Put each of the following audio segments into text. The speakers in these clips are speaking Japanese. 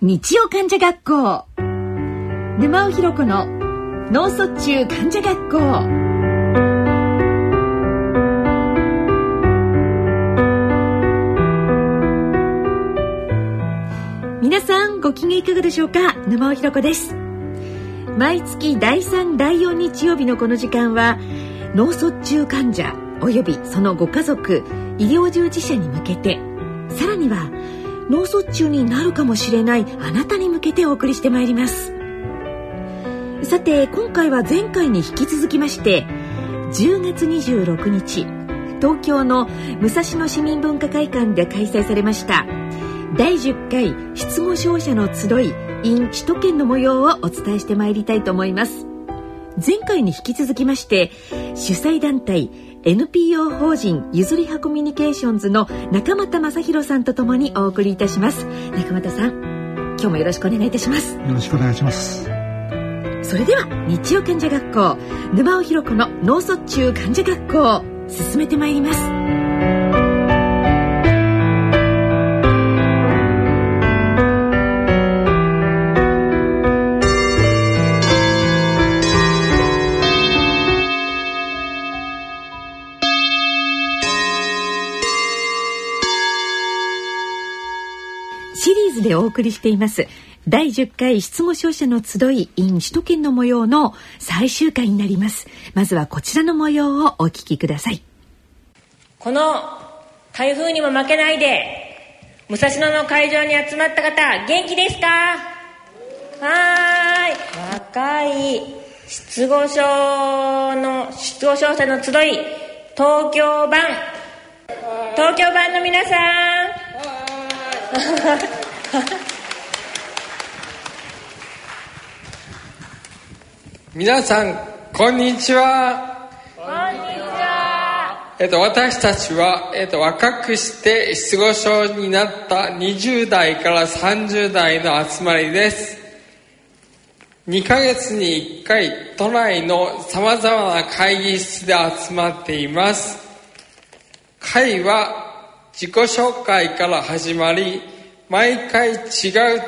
日曜患者学校。沼尾ひろ子の脳卒中患者学校。皆さんご機嫌いかがでしょうか？沼尾ひろ子です。毎月第3第4日曜日のこの時間は脳卒中患者およびそのご家族医療従事者に向けてさらには脳卒中になるかもしれないあなたに向けてお送りしてまいります。さて今回は前回に引き続きまして10月26日東京の武蔵野市民文化会館で開催されました第10回失語症者の集い in 首都圏の模様をお伝えしてまいりたいと思います。前回に引き続きまして主催団体 NPO 法人ゆずりはコミュニケーションズの中俣正弘さんとともにお送りいたします。中俣さん今日もよろしくお願いいたします。よろしくお願いします。それでは日曜患者学校沼尾ひろ子の脳卒中患者学校進めてまいります送りしています。第10回失語症者の集い in 首都圏の模様の最終回になります。まずはこちらの模様をお聞きください。この台風にも負けないで武蔵野の会場に集まった方元気ですか？はい。若い失語症の失語症者の集い東京版。東京版の皆さん 皆さんこんにちは。こんにちは。えっと私たちは、えっと、若くして失語症になった20代から30代の集まりです。2ヶ月に1回都内のさまざまな会議室で集まっています。会は自己紹介から始まり毎回違う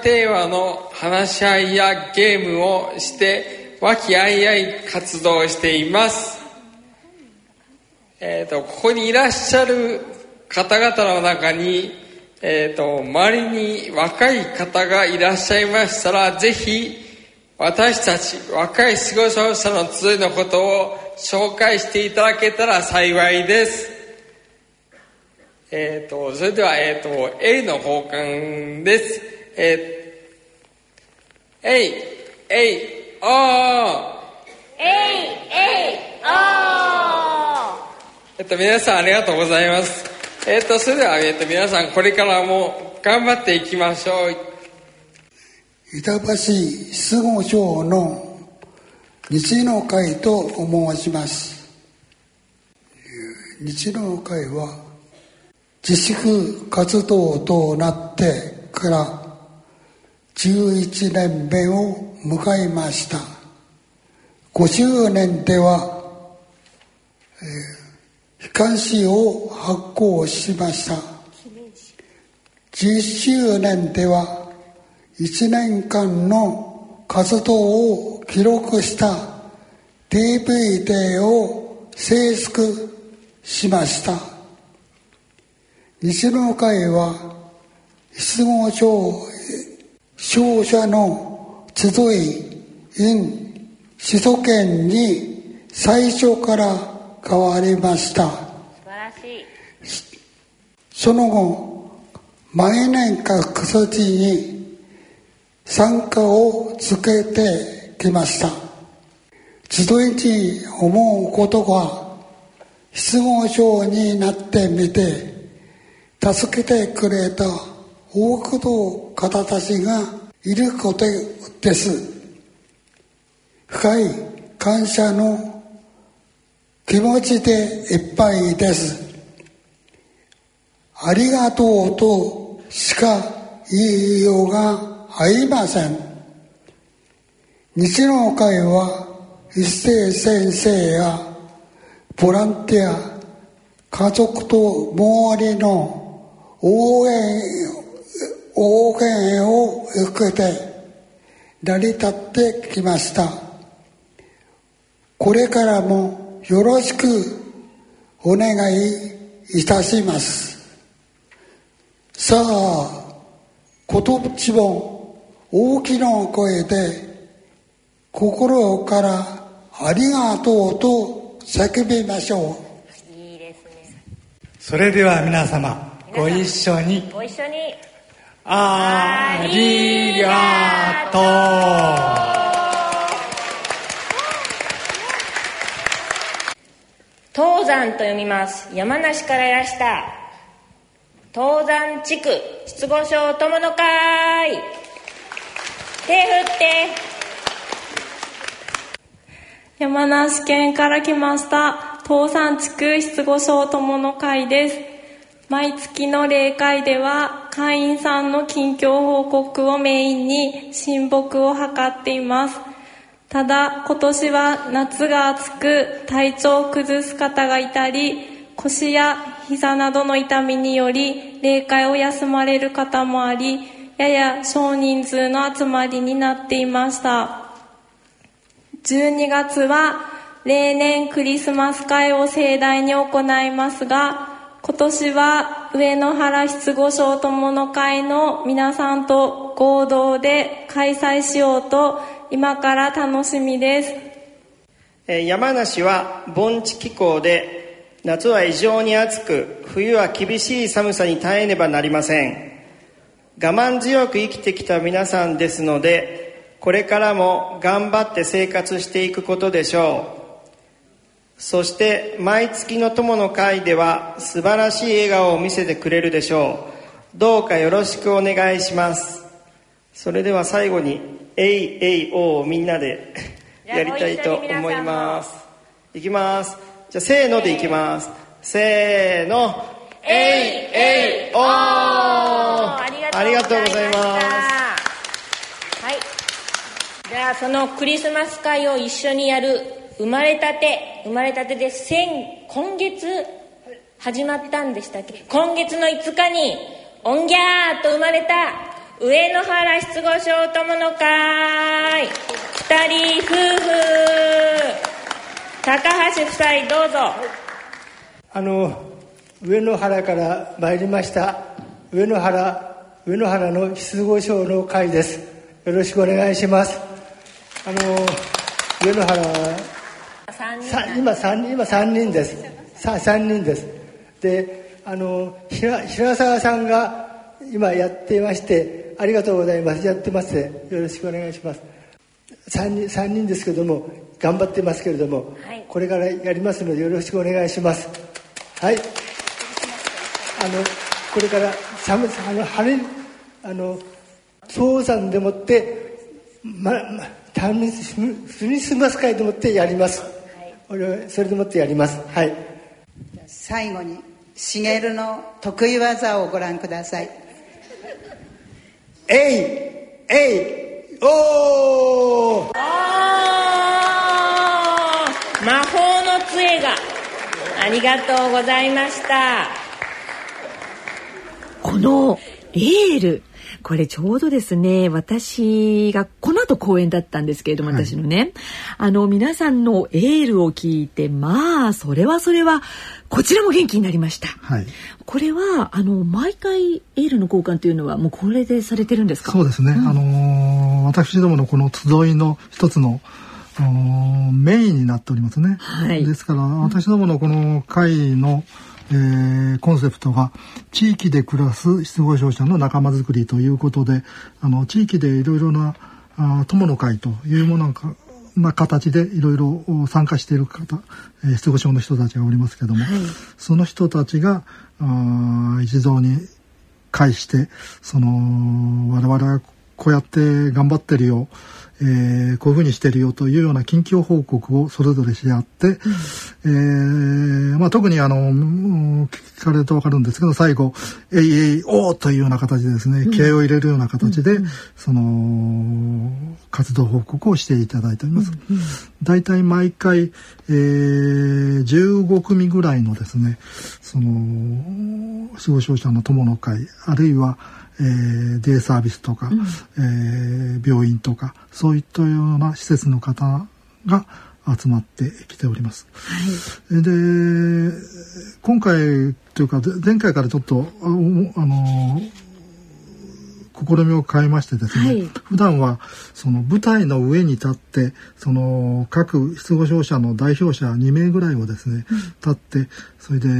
テーマの話し合いやゲームをして和気あいあい活動しています。えっ、ー、と、ここにいらっしゃる方々の中に、えっ、ー、と、周りに若い方がいらっしゃいましたら、ぜひ、私たち若い過ごし者の集いのことを紹介していただけたら幸いです。えっ、ー、と、それでは、えっ、ー、と、A の交換です。えー、えい、えい、おーえっと、皆さんありがとうございます。えっと、それでは、えっと、皆さんこれからも頑張っていきましょう。板橋失語症の日の会と申します。日の会は自粛活動となってから11年目を迎えました。5周年では、えー、悲観誌を発行しました。10周年では1年間の活動を記録した DVD を制作しました。西の会は失語症症者の集い in 首都圏に最初から変わりました。その後毎年各措置に参加をつけてきました。集いに思うことが失語症になってみて助けてくれた多くの方たちがいることです。深い感謝の気持ちでいっぱいです。ありがとうとしか言いようがありません。日の会は一斉先生やボランティア家族と周りの応援応援を受けて成り立ってきました。これからもよろしくお願いいたします。さあ今年も大きな声で心からありがとうと叫びましょう。いいですね。それでは皆様ご一緒に。ご一緒に。ありがとう。東山と読みます。山梨からいらした。東山地区失語症友の会。手振って。山梨県から来ました。東山地区失語症友の会です毎月の例会では会員さんの近況報告をメインに親睦を図っています。ただ今年は夏が暑く体調を崩す方がいたり腰や膝などの痛みにより例会を休まれる方もありやや少人数の集まりになっていました12月は例年クリスマス会を盛大に行いますが今年は上野原失語症友の会の皆さんと合同で開催しようと今から楽しみです。山梨は盆地気候で夏は異常に暑く冬は厳しい寒さに耐えねばなりません。我慢強く生きてきた皆さんですのでこれからも頑張って生活していくことでしょう。そして毎月の友の会では素晴らしい笑顔を見せてくれるでしょう。どうかよろしくお願いします。それでは最後に「えいえいお」をみんなで やりたいと思います。いきます。じゃあせーのでいきます。せーの「えいえいお」ありがとうございますはい。じゃあそのクリスマス会を一緒にやる生まれたて生まれたてで先今月始まったんでしたっけ？今月の5日におんぎゃーと生まれた上野原失語症友の会二人夫婦。高橋夫妻どうぞ。あの上野原から参りました上野原上野原の失語症の会です。よろしくお願いします。あの上野原今三人今三人です。さ三人です。であの平平沢さんが今やっていましてありがとうございます。やってます。よろしくお願いします。三人三人ですけども頑張ってますけれども、はい、これからやりますのでよろしくお願いします。はい。あのこれから寒さあの晴れあの早産でもってままタンスミスマス会でもってやります俺それでもってやります。はい。最後に茂の得意技をご覧ください。えいえいおお魔法の杖がありがとうございました。このエールこれちょうどですね私がこの後公演だったんですけれども、私のねあの皆さんのエールを聞いてまあそれはそれはこちらも元気になりました、はい、これはあの毎回エールの交換というのはもうこれでされてるんですか？そうですね、うん、あの私どものこの集いの一つのメインになっておりますね、はい、ですから私どものこの会の、えー、コンセプトが地域で暮らす失語症者の仲間づくりということであの地域でいろいろなあ友の会というものがな形でいろいろ参加している方、えー、失語症の人たちがおりますけども、はい、その人たちがあ一堂に会してその我々はこうやって頑張ってるよ。えー、こういうふうにしてるよというような近況報告をそれぞれし合って、うん、えー、まあ、特にあの聞かれると分かるんですけど最後「えいえいおー」というような形でですね、気合を入れるような形で、うん、その活動報告をしていただいております。大、体、毎回、えー、15組ぐらいのですねその死亡症者の友の会あるいはえー、デイサービスとか、うん、えー、病院とかそういったような施設の方が集まってきております。はい、で今回というか前回からちょっとあの試みを変えましてですね、はい、普段はその舞台の上に立ってその各失語症者の代表者2名ぐらいをですね、立ってそれで、えー、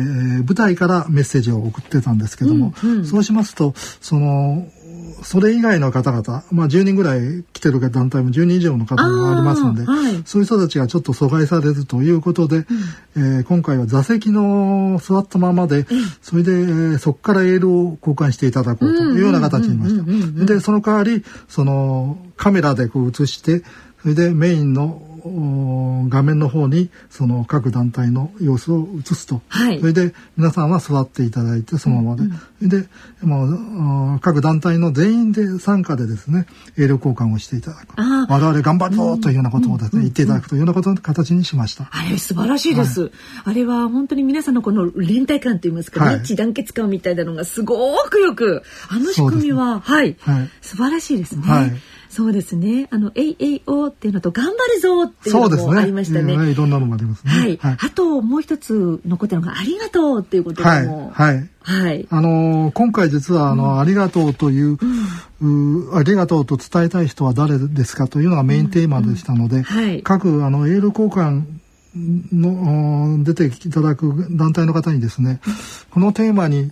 舞台からメッセージを送ってたんですけども、うんうん、そうしますとそのそれ以外の方々、まあ、10人ぐらい来てる団体も10人以上の方がありますので、はい、そういう人たちがちょっと阻害されるということで、うん、えー、今回は座席の座ったままで、それで、えー、そこからエールを交換していただこうというような形になりました。でその代わりそのカメラでこう映してそれでメインの画面の方にその各団体の様子を映すと、はい、それで皆さんは座っていただいてそのままで、うん、で、まあ、各団体の全員で参加でですねエール交換をしていただく。我々頑張るぞというようなことをですね、言っていただくというようなことの形にしました。あれ素晴らしいです、はい、あれは本当に皆さんのこの連帯感といいますか、はい、一致団結感みたいなのがすごくよくあの仕組みは、ね、はい、はい、素晴らしいですね。はいそうですね。あの、AAO っていうのと、頑張るぞっていうのもありましたね。ねいろんなのもありますね。はい。はい、あと、もう一つ残ってるのが、ありがとうっていうことも。はい。はい。はい、あのー、今回実は、あの、うん、ありがとうという、うん、うありがとうと伝えたい人は誰ですかというのがメインテーマでしたので、うんはい、各、あの、エール交換の出ていただく団体の方にですね、このテーマに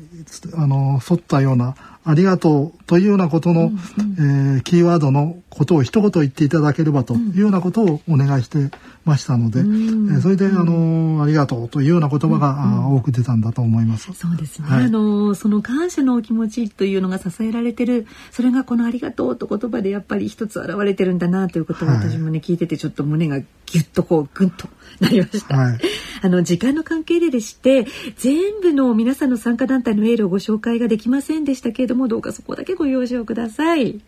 あの沿ったようなありがとうというようなことの、うんうん、えー、キーワードのことを一言言っていただければというようなことをお願いしてましたので、うん、えー、それで、あのありがとうというような言葉が、うんうん、多く出たんだと思います。そうですね。はい、あのその感謝のお気持ちというのが支えられてる、それがこのありがとうと言葉でやっぱり一つ現れてるんだなということを私もね、はい、聞いててちょっと胸がギュッとこうグンとなりました。はい、あの時間の関係ででして全部の皆さんの参加団体のエールをご紹介ができませんでしたけれどもどうかそこだけご容赦をください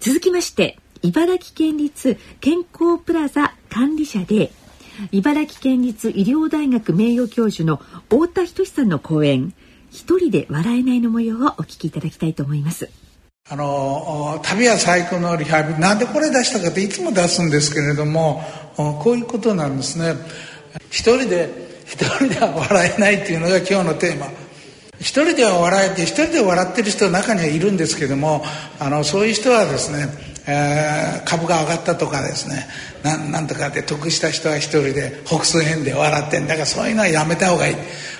続きまして茨城県立健康プラザ管理者で茨城県立医療大学名誉教授の太田仁さんの講演一人で笑えないの模様をお聞きいただきたいと思います。あの旅は最高のリハビリ。なんでこれ出したかっていつも出すんですけれどもこういうことなんですね。一人で一人では笑えないっていうのが今日のテーマ。一人では笑えて一人で笑ってる人の中にはいるんですけどもあのそういう人はですね、えー、株が上がったとかですねななんとかで得した人は一人で北数変で笑ってんだからそういうのはやめた方がいい。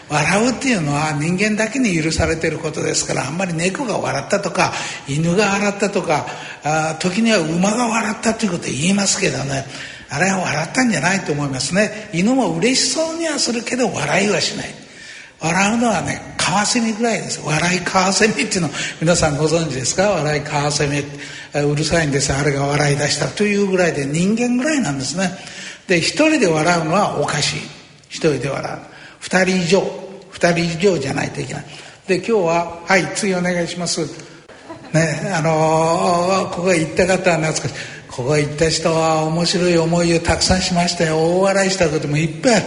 笑うっていうのは人間だけに許されてることですからあんまり猫が笑ったとか犬が笑ったとかあ時には馬が笑ったということ言いますけどねあれは笑ったんじゃないと思いますね。犬も嬉しそうにはするけど笑いはしない。笑うのはねカワセミぐらいです。笑いカワセミっていうの皆さんご存知ですか？笑いカワセミうるさいんですあれが笑い出したというぐらいで人間ぐらいなんですね。で一人で笑うのはおかしい。一人で笑う二人以上。二人以上じゃないといけない。で今日ははい次お願いします。ねあのー、ここへ行った方は懐かしい。ここへ行った人は面白い思いをたくさんしましたよ。大笑いしたこともいっぱいある。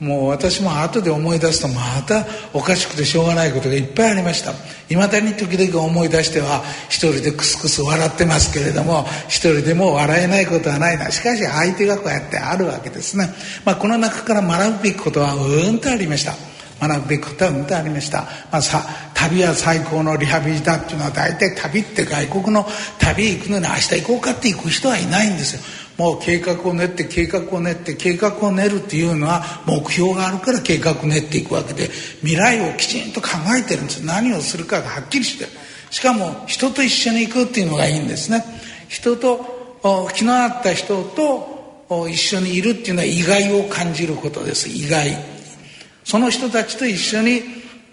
もう私も後で思い出すとまたおかしくてしょうがないことがいっぱいありました。いまだに時々思い出しては一人でクスクス笑ってますけれども一人でも笑えないことはないな。しかし相手がこうやってあるわけですね、まあ、この中から学ぶべきことはうんとありました。学ぶべきことはうんとありました、まあ、さ旅は最高のリハビリだっていうのは大体旅って外国の旅行くのに明日行こうかって行く人はいないんですよ。もう計画を練って計画を練って計画を練るっていうのは目標があるから計画を練っていくわけで未来をきちんと考えてるんです。何をするかがはっきりしてる。しかも人と一緒に行くっていうのがいいんですね。人と気の合った人と一緒にいるっていうのは意外を感じることです。意外。その人たちと一緒に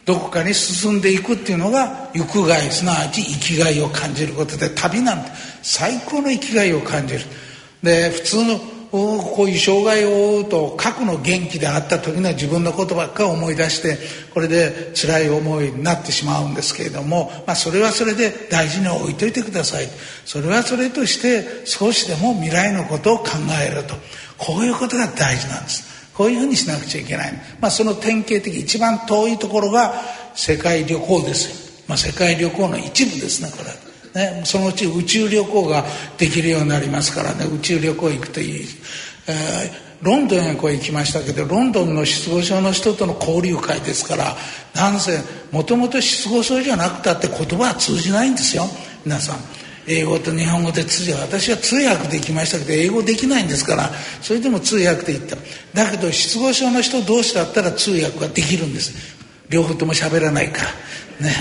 どこかに進んでいくっていうのが行くがいすな。わち生きがいを感じることで旅なんて最高の生きがいを感じる。で普通のこういう障害を負うと過去の元気であった時の自分のことばっかり思い出してこれで辛い思いになってしまうんですけれども、まあ、それはそれで大事に置いといてください。それはそれとして少しでも未来のことを考えると。こういうことが大事なんです。こういうふうにしなくちゃいけない、まあ、その典型的一番遠いところが世界旅行です。まあ、世界旅行の一部ですねこれねそのうち宇宙旅行ができるようになりますからね。宇宙旅行行くといい、えーロンドンへこう行きましたけどロンドンの失語症の人との交流会ですからなんせもともと失語症じゃなくたって言葉は通じないんですよ。皆さん。英語と日本語で通じ私は通訳できましたけど英語できないんですからそれでも通訳で言った。だけど失語症の人同士だったら通訳ができるんです。両方とも喋らないから。ね。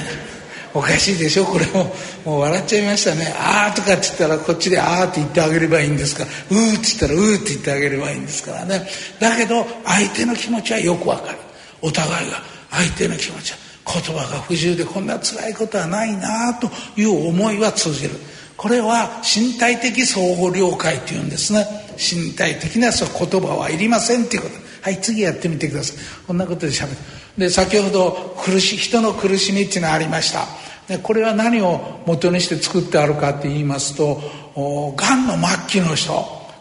おかしいでしょこれも。もう笑っちゃいましたね「ああ」とかって言ったらこっちで「ああ」って言ってあげればいいんですか。ら「うー」って言ったら「うー」って言ってあげればいいんですからね。だけど相手の気持ちはよくわかる。お互いが。相手の気持ちは。言葉が不自由でこんな辛いことはないなという思いは通じる。これは身体的相互了解というんですね。身体的なそう言葉はいりませんっていうこと。はい次やってみてください。こんなことでしゃべる。で先ほど苦し人の苦しみっていうのがありました。でこれは何を元にして作ってあるかって言いますとがんの末期の人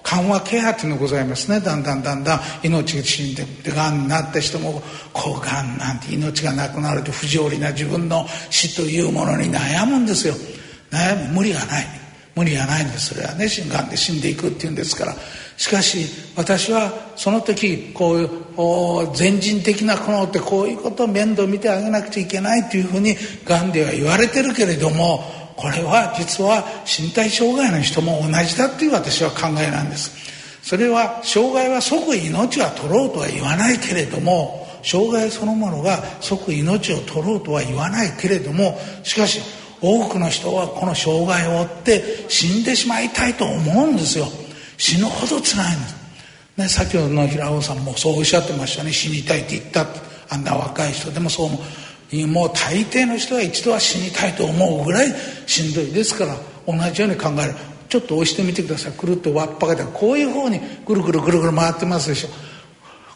緩和ケアっていうのがございますね。だんだんだんだん命が死んでがんになった人も抗がんなんて命がなくなると不条理な自分の死というものに悩むんですよ。悩む。無理がない。無理がないんです。それはねがんで死んでいくっていうんですからしかし私はその時こういう全人的な苦悩ってこういうことを面倒見てあげなくちゃいけないというふうにがんでは言われてるけれどもこれは実は身体障害の人も同じだっていう私は考えなんです。それは障害は即命は取ろうとは言わないけれども障害そのものが即命を取ろうとは言わないけれどもしかし多くの人はこの障害を負って死んでしまいたいと思うんですよ。死ぬほど辛いんです、ね、先ほどの平尾さんもそうおっしゃってましたね。死にたいって言ったあんな若い人でもそうももう大抵の人は一度は死にたいと思うぐらいしんどい。ですから同じように考える。ちょっと押してみてください。くるっとわっぱがでこういう方にぐるぐるぐるぐる回ってますでしょ。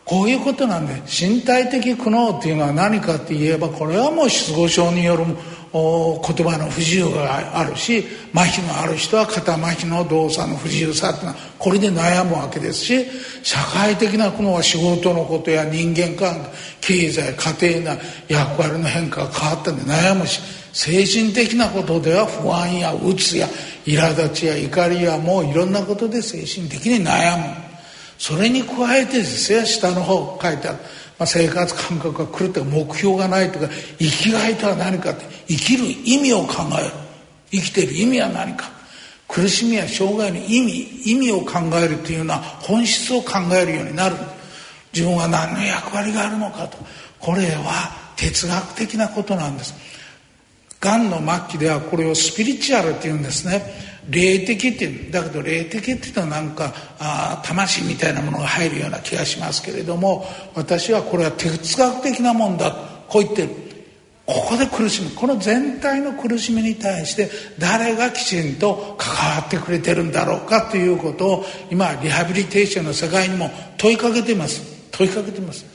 こういうことなんで身体的苦悩っていうのは何かって言えばこれはもう失語症による言葉の不自由があるし麻痺のある人は肩麻痺の動作の不自由さっていうのはこれで悩むわけですし社会的な苦悩は仕事のことや人間関係経済家庭な役割の変化が変わったんで悩むし精神的なことでは不安やうつや苛立ちや怒りやもういろんなことで精神的に悩む。それに加えてですよ下の方書いてある。まあ、生活感覚が狂って目標がないとか生きがいとは何かって生きる意味を考える。生きてる意味は何か。苦しみや障害の意味意味を考えるというような本質を考えるようになる。自分は何の役割があるのかと。これは哲学的なことなんです。がんの末期ではこれをスピリチュアルっていうんですね。霊的ってだけど霊的っていうのはなんかあ魂みたいなものが入るような気がしますけれども私はこれは哲学的なもんだこう言ってるここで苦しむ。この全体の苦しみに対して誰がきちんと関わってくれてるんだろうかということを今リハビリテーションの世界にも問いかけてます。問いかけてます。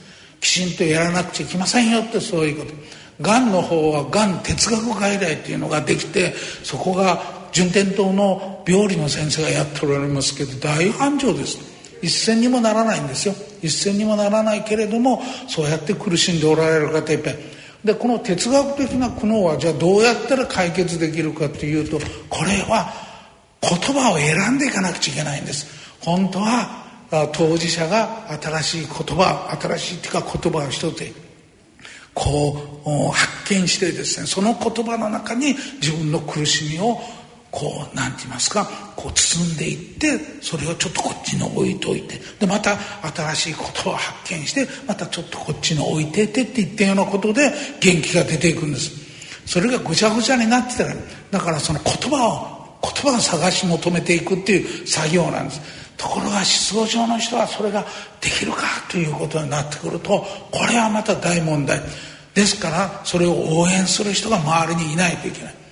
きちんとやらなくちゃいけませんよってそういうこと。がんの方はがん哲学外来っていうのができてそこが順天堂の病理の先生がやっておられますけど大繁盛です。一銭にもならないんですよ。一銭にもならないけれどもそうやって苦しんでおられる方いっぱい。でこの哲学的な苦悩はじゃあどうやったら解決できるかっていうとこれは言葉を選んでいかなくちゃいけないんです。本当は当事者が新しい言葉新しいっていうか言葉を一つこう発見してですねその言葉の中に自分の苦しみをこう何て言いますかこう包んでいってそれをちょっとこっちに置いといてでまた新しいことを発見してまたちょっとこっちに置いててっていったようなことで元気が出ていくんです。それがぐちゃぐちゃになってたらだからその言葉を言葉を探し求めていくっていう作業なんです。ところが失語症の人はそれができるかということになってくるとこれはまた大問題。ですからそれを応援する人が周りにいないといけない。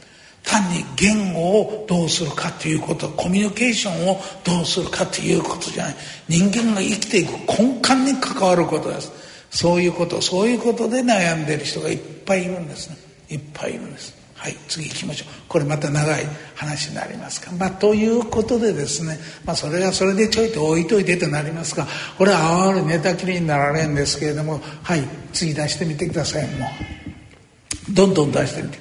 単に言語をどうするかということコミュニケーションをどうするかということじゃない。人間が生きていく根幹に関わることです。そういうことそういうことで悩んでる人がいっぱいいるんですね。いっぱいいるんです。はい次行きましょう。これまた長い話になりますかまあということでですね。まあそれはそれでちょいと置いといてとなりますが。これはあわる寝たきりになられるんですけれども。はい次出してみてください。もう。どんどん出してみて。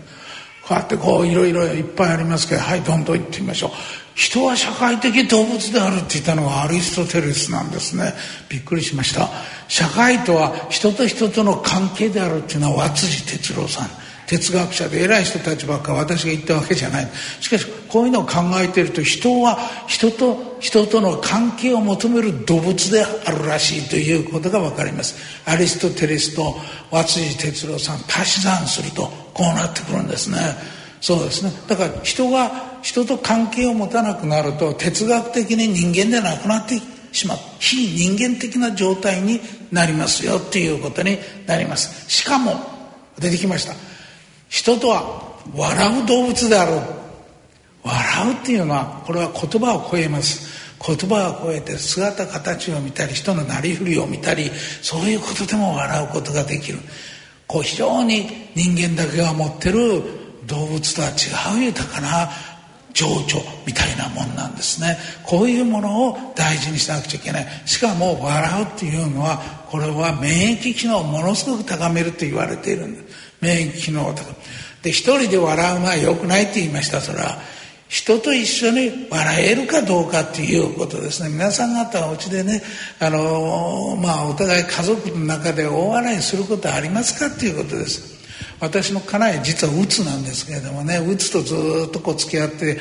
こうやってこういろいろいっぱいありますけどはいどんどん言ってみましょう。人は社会的動物であるって言ったのがアリストテレスなんですね。びっくりしました。社会とは人と人との関係であるっていうのは和辻哲郎さん。哲学者で偉い人たちばっか私が言ったわけじゃない。しかしこういうのを考えてると人は人と人との関係を求める動物であるらしいということが分かります。アリストテレスと和辻哲郎さん足し算するとこうなってくるんですね。そうですね。だから人が人と関係を持たなくなると哲学的に人間でなくなってしまう。非人間的な状態になりますよっていうことになります。しかも出てきました。人とは笑う動物である笑うっていうのはこれは言葉を超えます。言葉を超えて姿形を見たり人のなりふりを見たりそういうことでも笑うことができる。こう非常に人間だけが持ってる動物とは違う豊かな情緒みたいなもんなんですね。こういうものを大事にしなくちゃいけない。しかも笑うっていうのはこれは免疫機能をものすごく高めると言われているんです免疫機能を高めで一人で笑うのは良くないって言いました。それは人と一緒に笑えるかどうかっていうことですね。皆さん方はお家でねあのまあお互い家族の中で大笑いすることありますかっていうことです。私の家内実はうつなんですけれどもねうつとずっとこう付き合って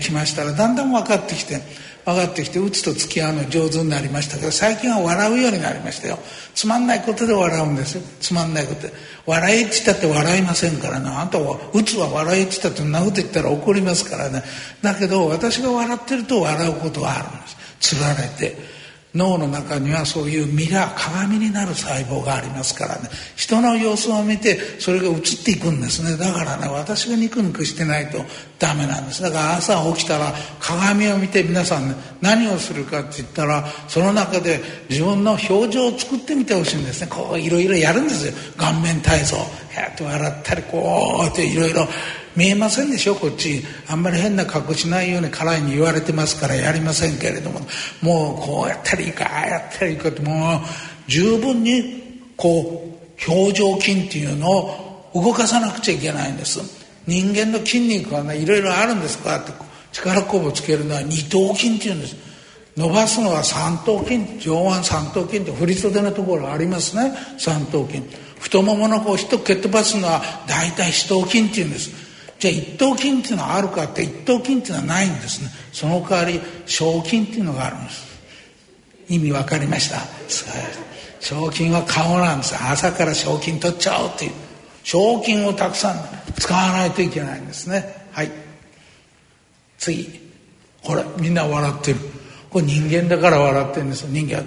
きましたらだんだん分かってきて分かってきて打つと付き合うの上手になりましたけど最近は笑うようになりましたよ。つまんないことで笑うんですよ。つまんないことで。笑えっちったって笑いませんからね。あんたは打つは笑えっちったってなこと言ったら怒りますからね。だけど私が笑ってると笑うことがあるんです。つられて。脳の中にはそういうミラー鏡になる細胞がありますからね。人の様子を見てそれが映っていくんですね。だからね私がニクニクしてないとダメなんですだから朝起きたら鏡を見て皆さん、ね、何をするかって言ったらその中で自分の表情を作ってみてほしいんですね。こういろいろやるんですよ。顔面体操。やって笑ったりこうやっていろいろ見えませんでしょ？こっち。あんまり変な格好しないように家内に言われてますからやりませんけれども。もうこうやったらいいかああやったらいいかってもう十分にこう表情筋っていうのを動かさなくちゃいけないんです。人間の筋肉はねいろいろあるんです。こうやって力こぶつけるのは二頭筋っていうんです。伸ばすのは三頭筋上腕三頭筋って振り袖のところありますね。三頭筋。太もものこう人蹴っ飛ばすのは大体四頭筋っていうんです。じゃあ一等金っていうのはあるかって一等金っていうのはないんですね。その代わり賞金っていうのがあるんです。意味分かりました？賞金は顔なんです。朝から賞金取っちゃおうっていう。賞金をたくさん使わないといけないんですね。はい。次これみんな笑ってる。これ人間だから笑ってるんです人間、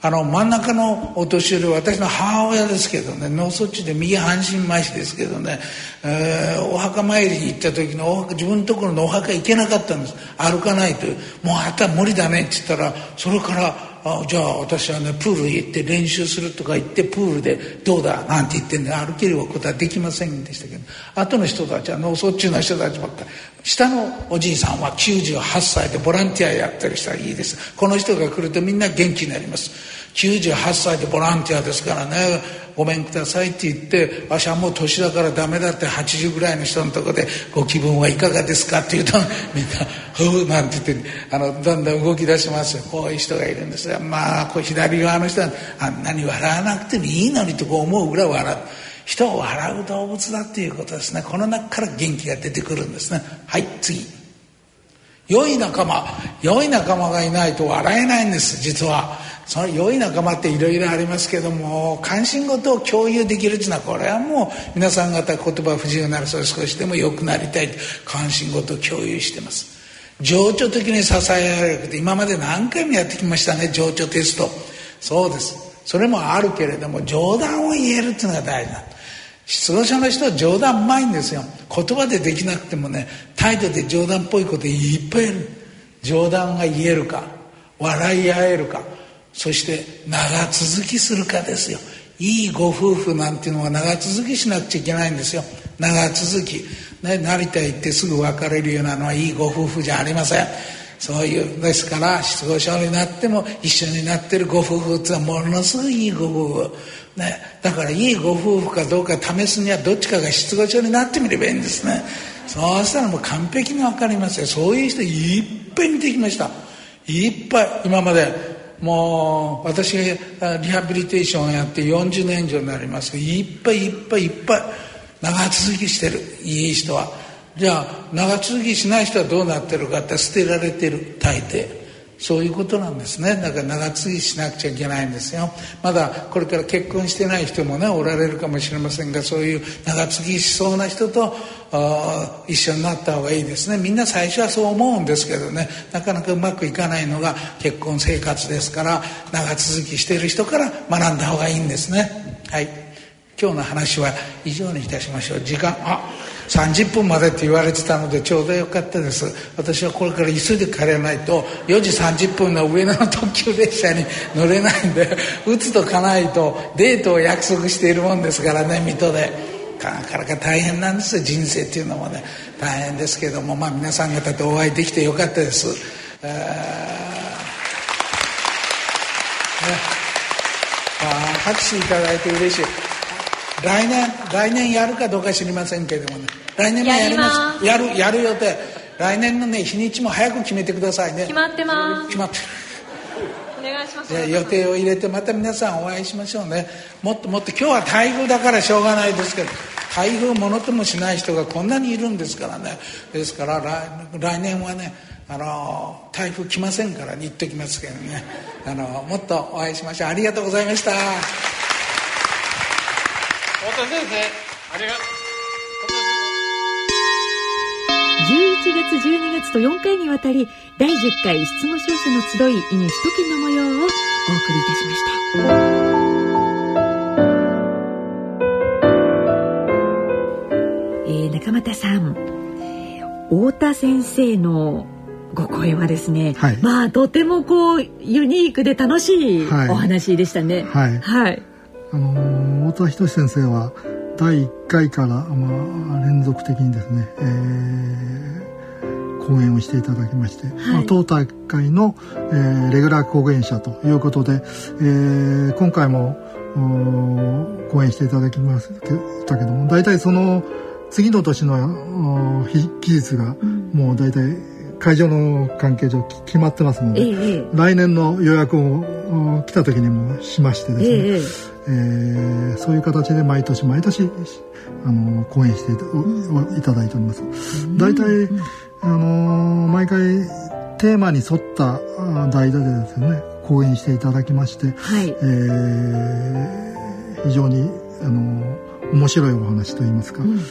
あの真ん中のお年寄り私の母親ですけどね脳卒中で右半身麻痺ですけどね、えー、お墓参りに行った時のお墓自分のところのお墓行けなかったんです。歩かないともうあったら無理だねって言ったらそれからあじゃあ私はねプール行って練習するとか言ってプールでどうだなんて言ってんで歩けることはできませんでしたけど後の人たちは脳卒中の人たちばっかり下のおじいさんは98歳でボランティアやってる人はいいです。この人が来るとみんな元気になります。98歳でボランティアですからね。ごめんくださいって言ってわしはもう年だからダメだって80ぐらいの人のとこでご気分はいかがですかって言うとみんな「ふう」なんて言ってあのだんだん動き出しますこういう人がいるんですがまあこう左側の人はあんなに笑わなくてもいいのにとこう思うぐらい笑う。人を笑う動物だっていうことですね。この中から元気が出てくるんですね。はい次。良い仲間。良い仲間がいないと笑えないんです実は。その良い仲間っていろいろありますけども関心事を共有できるっていうのはこれはもう皆さん方言葉不自由ならそれ少しでも良くなりたい。関心事を共有してます。情緒的に支えられる今まで何回もやってきましたね。情緒テスト。そうです。それもあるけれども冗談を言えるっていうのが大事な失語者の人は冗談うまいんですよ。言葉でできなくてもね態度で冗談っぽいこといっぱいある。冗談が言えるか笑い合えるかそして長続きするかですよ。いいご夫婦なんていうのは長続きしなくちゃいけないんですよ。長続き、ね、成田行ってすぐ別れるようなのはいいご夫婦じゃありません。そういうですから失語症になっても一緒になってるご夫婦ってのはものすごいいいご夫婦ね、だからいいご夫婦かどうか試すにはどっちかが失語症になってみればいいんですね。そうしたらもう完璧に分かりますよ。そういう人いっぱい見てきました。いっぱい今まで。もう私がリハビリテーションをやって40年以上になりますいっぱいいっぱいいっぱい長続きしてる。いい人は。じゃあ長続きしない人はどうなってるかって捨てられてる大抵。そういうことなんですね。だから長続きしなくちゃいけないんですよ。まだこれから結婚してない人もねおられるかもしれませんがそういう長続きしそうな人と一緒になった方がいいですね。みんな最初はそう思うんですけどね。なかなかうまくいかないのが結婚生活ですから長続きしてる人から学んだ方がいいんですね。はい。今日の話は以上にいたしましょう。時間。あ30分までって言われてたのでちょうどよかったです。私はこれから急いで帰らないと4時30分の上野の特急列車に乗れないんで打つとかないとデートを約束しているもんですからね水戸で。なかなか大変なんですよ人生っていうのもね。大変ですけどもまあ皆さん方とお会いできてよかったです、えーね、あ拍手いただいて嬉しい。来年来年やるかどうか知りませんけどもね。来年もやります。やるやる予定。来年のね日にちも早く決めてくださいね。決まってます。決まってお願いします。予定を入れてまた皆さんお会いしましょうね。もっともっと今日は台風だからしょうがないですけど台風ものともしない人がこんなにいるんですからね。ですから来来年はねあの台風来ませんから言っときますけどね。あのもっとお会いしましょう。ありがとうございました。田先生ありがとう。11月12月と4回にわたり第10回質問商社の集い in 首都圏の模様をお送りいたしました。えー、中俣さん。太田先生のご声はですね、はい、まあとてもこうユニークで楽しい。お話でしたね。はい、はい、あの太田仁先生は第1回から、まあ、連続的にですね、えー、講演をしていただきまして、はい、まあ、当大会の、えー、レギュラー講演者ということで、えー、今回も講演していただきましたけども大体その次の年の期日がもう大体会場の関係上決まってますので、ええ、来年の予約を来た時にもしましてですね、ええー、そういう形で毎年毎年あの講演していたいただいております。大体あの毎回テーマに沿った代打でですね講演していただきまして、はい、えー、非常にあの面白いお話といいますか、うんうん、え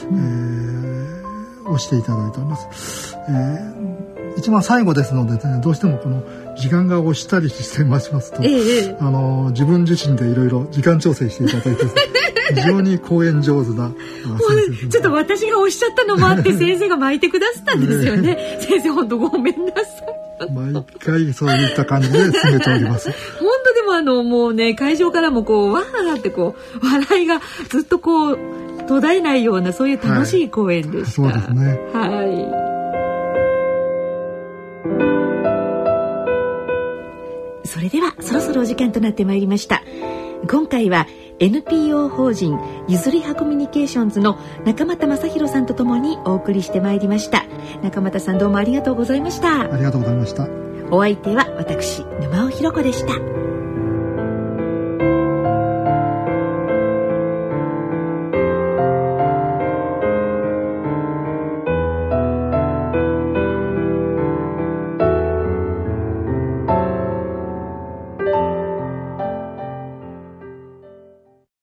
ー、をしていただいております。えー、一番最後ですので、ね、どうしてもこの時間が押したりしてますと、ええ、あの自分自身でいろいろ時間調整していただいて 非常に講演上手な ちょっと私が押しちゃったのもあって先生が巻いてくださったんですよね。先生本当ごめんなさい。毎回そういった感じで進めております。本当でもあのもうね会場からもこうわーってこう笑いがずっとこう途絶えないようなそういう楽しい公演でした、はい、そうですね。はいそれではそろそろお時間となってまいりました。今回は NPO 法人ゆずりはコミュニケーションズの中俣正弘さんとともにお送りしてまいりました。中俣さんどうもありがとうございました。ありがとうございました。お相手は私沼尾ひろ子でした